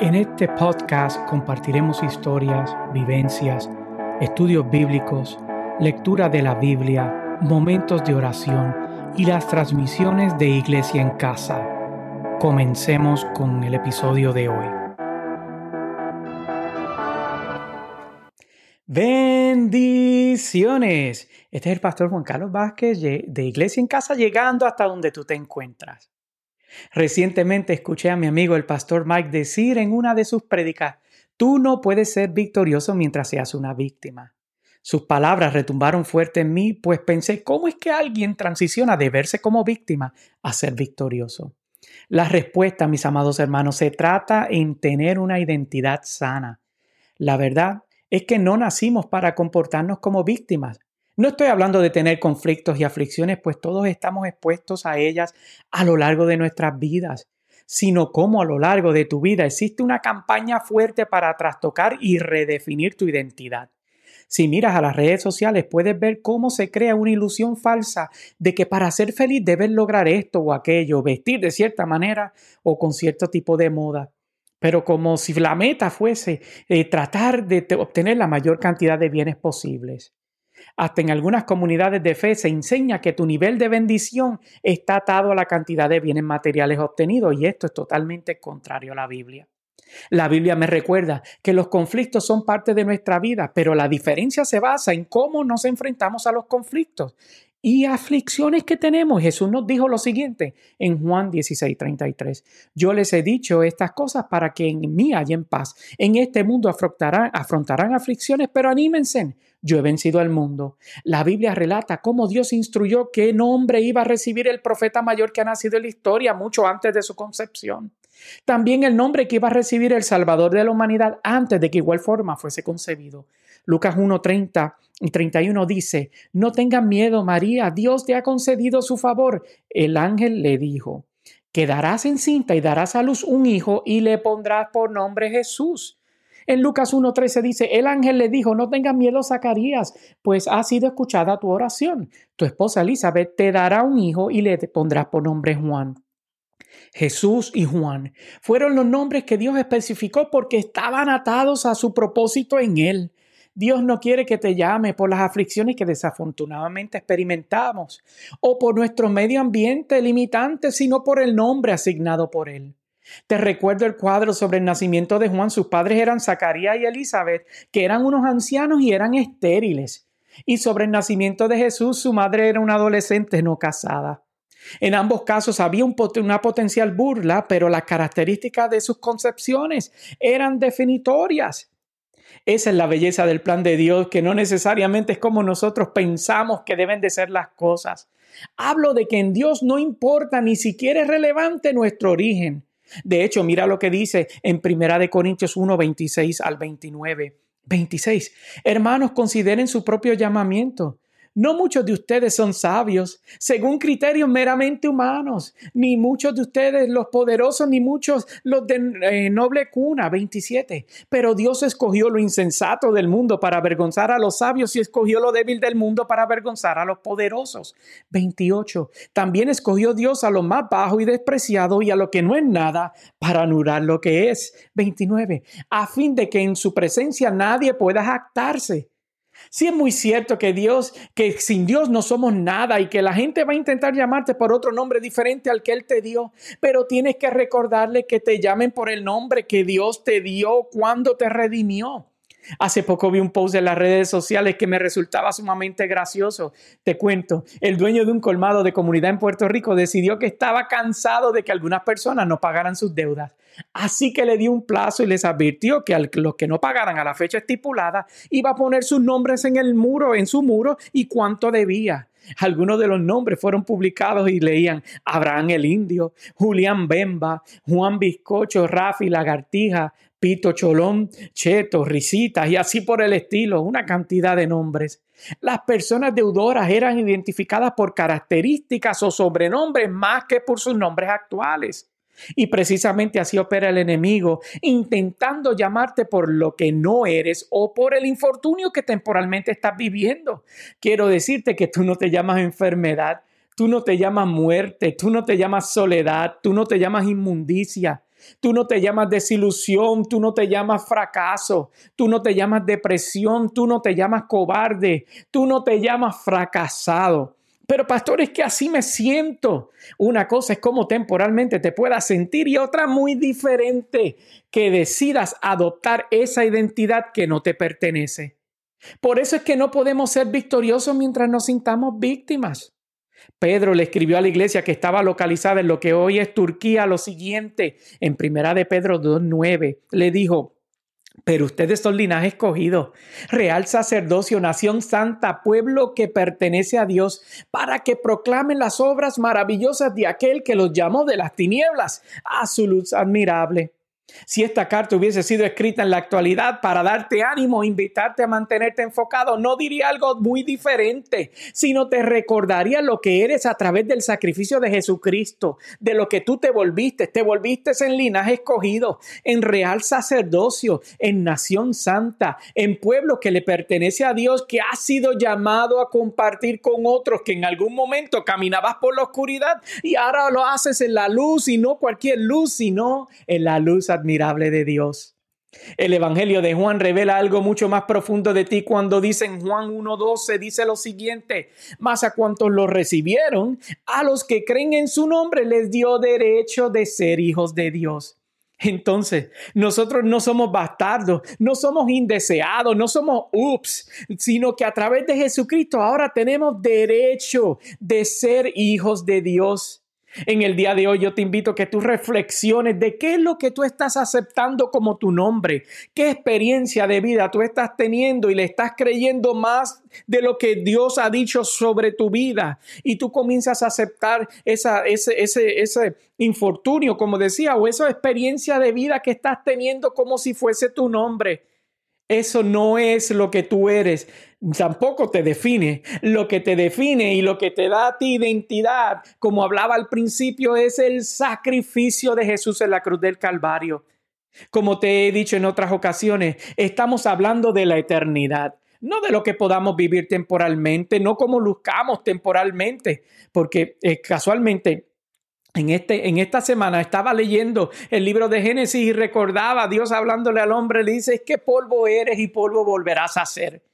En este podcast compartiremos historias, vivencias, estudios bíblicos, lectura de la Biblia, momentos de oración y las transmisiones de Iglesia en Casa. Comencemos con el episodio de hoy. Bendiciones. Este es el pastor Juan Carlos Vázquez de Iglesia en Casa llegando hasta donde tú te encuentras. Recientemente escuché a mi amigo el pastor Mike decir en una de sus prédicas, tú no puedes ser victorioso mientras seas una víctima. Sus palabras retumbaron fuerte en mí, pues pensé, ¿cómo es que alguien transiciona de verse como víctima a ser victorioso? La respuesta, mis amados hermanos, se trata en tener una identidad sana. La verdad es que no nacimos para comportarnos como víctimas, no estoy hablando de tener conflictos y aflicciones, pues todos estamos expuestos a ellas a lo largo de nuestras vidas, sino cómo a lo largo de tu vida existe una campaña fuerte para trastocar y redefinir tu identidad. Si miras a las redes sociales puedes ver cómo se crea una ilusión falsa de que para ser feliz debes lograr esto o aquello, vestir de cierta manera o con cierto tipo de moda. Pero como si la meta fuese eh, tratar de obtener la mayor cantidad de bienes posibles. Hasta en algunas comunidades de fe se enseña que tu nivel de bendición está atado a la cantidad de bienes materiales obtenidos y esto es totalmente contrario a la Biblia. La Biblia me recuerda que los conflictos son parte de nuestra vida, pero la diferencia se basa en cómo nos enfrentamos a los conflictos y aflicciones que tenemos. Jesús nos dijo lo siguiente en Juan 16, 33. Yo les he dicho estas cosas para que en mí hayan paz. En este mundo afrontarán, afrontarán aflicciones, pero anímense. Yo he vencido al mundo. La Biblia relata cómo Dios instruyó qué nombre iba a recibir el profeta mayor que ha nacido en la historia mucho antes de su concepción. También el nombre que iba a recibir el Salvador de la humanidad antes de que igual forma fuese concebido. Lucas 1, 30 y 31 dice, No tengan miedo, María, Dios te ha concedido su favor. El ángel le dijo, Quedarás encinta y darás a luz un hijo y le pondrás por nombre Jesús. En Lucas 1.13 dice, el ángel le dijo, no tengas miedo, Zacarías, pues ha sido escuchada tu oración. Tu esposa Elizabeth te dará un hijo y le pondrás por nombre Juan. Jesús y Juan fueron los nombres que Dios especificó porque estaban atados a su propósito en Él. Dios no quiere que te llame por las aflicciones que desafortunadamente experimentamos o por nuestro medio ambiente limitante, sino por el nombre asignado por Él. Te recuerdo el cuadro sobre el nacimiento de Juan. Sus padres eran Zacarías y Elizabeth, que eran unos ancianos y eran estériles. Y sobre el nacimiento de Jesús, su madre era una adolescente no casada. En ambos casos había una potencial burla, pero las características de sus concepciones eran definitorias. Esa es la belleza del plan de Dios, que no necesariamente es como nosotros pensamos que deben de ser las cosas. Hablo de que en Dios no importa ni siquiera es relevante nuestro origen. De hecho, mira lo que dice en Primera de Corintios 1, 26 al 29. 26. Hermanos, consideren su propio llamamiento. No muchos de ustedes son sabios, según criterios meramente humanos, ni muchos de ustedes los poderosos, ni muchos los de eh, noble cuna. 27. Pero Dios escogió lo insensato del mundo para avergonzar a los sabios y escogió lo débil del mundo para avergonzar a los poderosos. 28. También escogió Dios a lo más bajo y despreciado y a lo que no es nada para anular lo que es. 29. A fin de que en su presencia nadie pueda jactarse. Sí es muy cierto que Dios, que sin Dios no somos nada y que la gente va a intentar llamarte por otro nombre diferente al que Él te dio, pero tienes que recordarle que te llamen por el nombre que Dios te dio cuando te redimió. Hace poco vi un post en las redes sociales que me resultaba sumamente gracioso. Te cuento, el dueño de un colmado de comunidad en Puerto Rico decidió que estaba cansado de que algunas personas no pagaran sus deudas. Así que le dio un plazo y les advirtió que a los que no pagaran a la fecha estipulada iba a poner sus nombres en el muro, en su muro y cuánto debía. Algunos de los nombres fueron publicados y leían Abraham el Indio, Julián Bemba, Juan Bizcocho, Rafi Lagartija, Pito Cholón, Cheto, Risitas y así por el estilo, una cantidad de nombres. Las personas deudoras eran identificadas por características o sobrenombres más que por sus nombres actuales. Y precisamente así opera el enemigo, intentando llamarte por lo que no eres o por el infortunio que temporalmente estás viviendo. Quiero decirte que tú no te llamas enfermedad, tú no te llamas muerte, tú no te llamas soledad, tú no te llamas inmundicia. Tú no te llamas desilusión, tú no te llamas fracaso, tú no te llamas depresión, tú no te llamas cobarde, tú no te llamas fracasado. Pero pastor, es que así me siento. Una cosa es cómo temporalmente te puedas sentir y otra muy diferente, que decidas adoptar esa identidad que no te pertenece. Por eso es que no podemos ser victoriosos mientras nos sintamos víctimas. Pedro le escribió a la iglesia que estaba localizada en lo que hoy es Turquía lo siguiente, en primera de Pedro 2.9, le dijo, pero ustedes son linaje escogido, real sacerdocio, nación santa, pueblo que pertenece a Dios, para que proclamen las obras maravillosas de aquel que los llamó de las tinieblas a su luz admirable. Si esta carta hubiese sido escrita en la actualidad para darte ánimo, invitarte a mantenerte enfocado, no diría algo muy diferente, sino te recordaría lo que eres a través del sacrificio de Jesucristo, de lo que tú te volviste. Te volviste en linaje escogido, en real sacerdocio, en nación santa, en pueblo que le pertenece a Dios, que ha sido llamado a compartir con otros, que en algún momento caminabas por la oscuridad y ahora lo haces en la luz y no cualquier luz, sino en la luz admirable de Dios. El Evangelio de Juan revela algo mucho más profundo de ti cuando dice en Juan 1.12, dice lo siguiente, más a cuantos lo recibieron, a los que creen en su nombre les dio derecho de ser hijos de Dios. Entonces, nosotros no somos bastardos, no somos indeseados, no somos ups, sino que a través de Jesucristo ahora tenemos derecho de ser hijos de Dios. En el día de hoy yo te invito a que tú reflexiones de qué es lo que tú estás aceptando como tu nombre, qué experiencia de vida tú estás teniendo y le estás creyendo más de lo que Dios ha dicho sobre tu vida y tú comienzas a aceptar esa, ese, ese, ese infortunio, como decía, o esa experiencia de vida que estás teniendo como si fuese tu nombre. Eso no es lo que tú eres, tampoco te define. Lo que te define y lo que te da a ti identidad, como hablaba al principio, es el sacrificio de Jesús en la cruz del Calvario. Como te he dicho en otras ocasiones, estamos hablando de la eternidad, no de lo que podamos vivir temporalmente, no como luzcamos temporalmente, porque eh, casualmente en, este, en esta semana estaba leyendo el libro de Génesis y recordaba a Dios hablándole al hombre, le dice, es que polvo eres y polvo volverás a ser.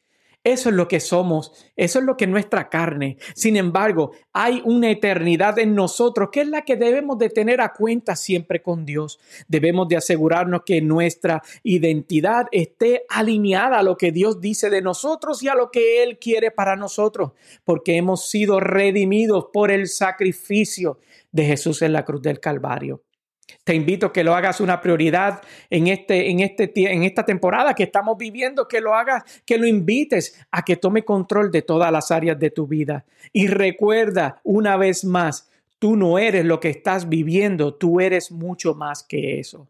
Eso es lo que somos, eso es lo que es nuestra carne. Sin embargo, hay una eternidad en nosotros que es la que debemos de tener a cuenta siempre con Dios. Debemos de asegurarnos que nuestra identidad esté alineada a lo que Dios dice de nosotros y a lo que Él quiere para nosotros, porque hemos sido redimidos por el sacrificio de Jesús en la cruz del Calvario. Te invito a que lo hagas una prioridad en, este, en, este, en esta temporada que estamos viviendo, que lo hagas, que lo invites a que tome control de todas las áreas de tu vida. Y recuerda una vez más, tú no eres lo que estás viviendo, tú eres mucho más que eso.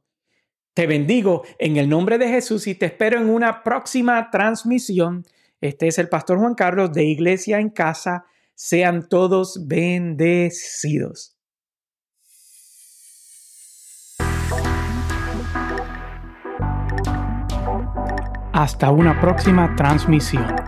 Te bendigo en el nombre de Jesús y te espero en una próxima transmisión. Este es el pastor Juan Carlos de Iglesia en Casa. Sean todos bendecidos. Hasta una próxima transmisión.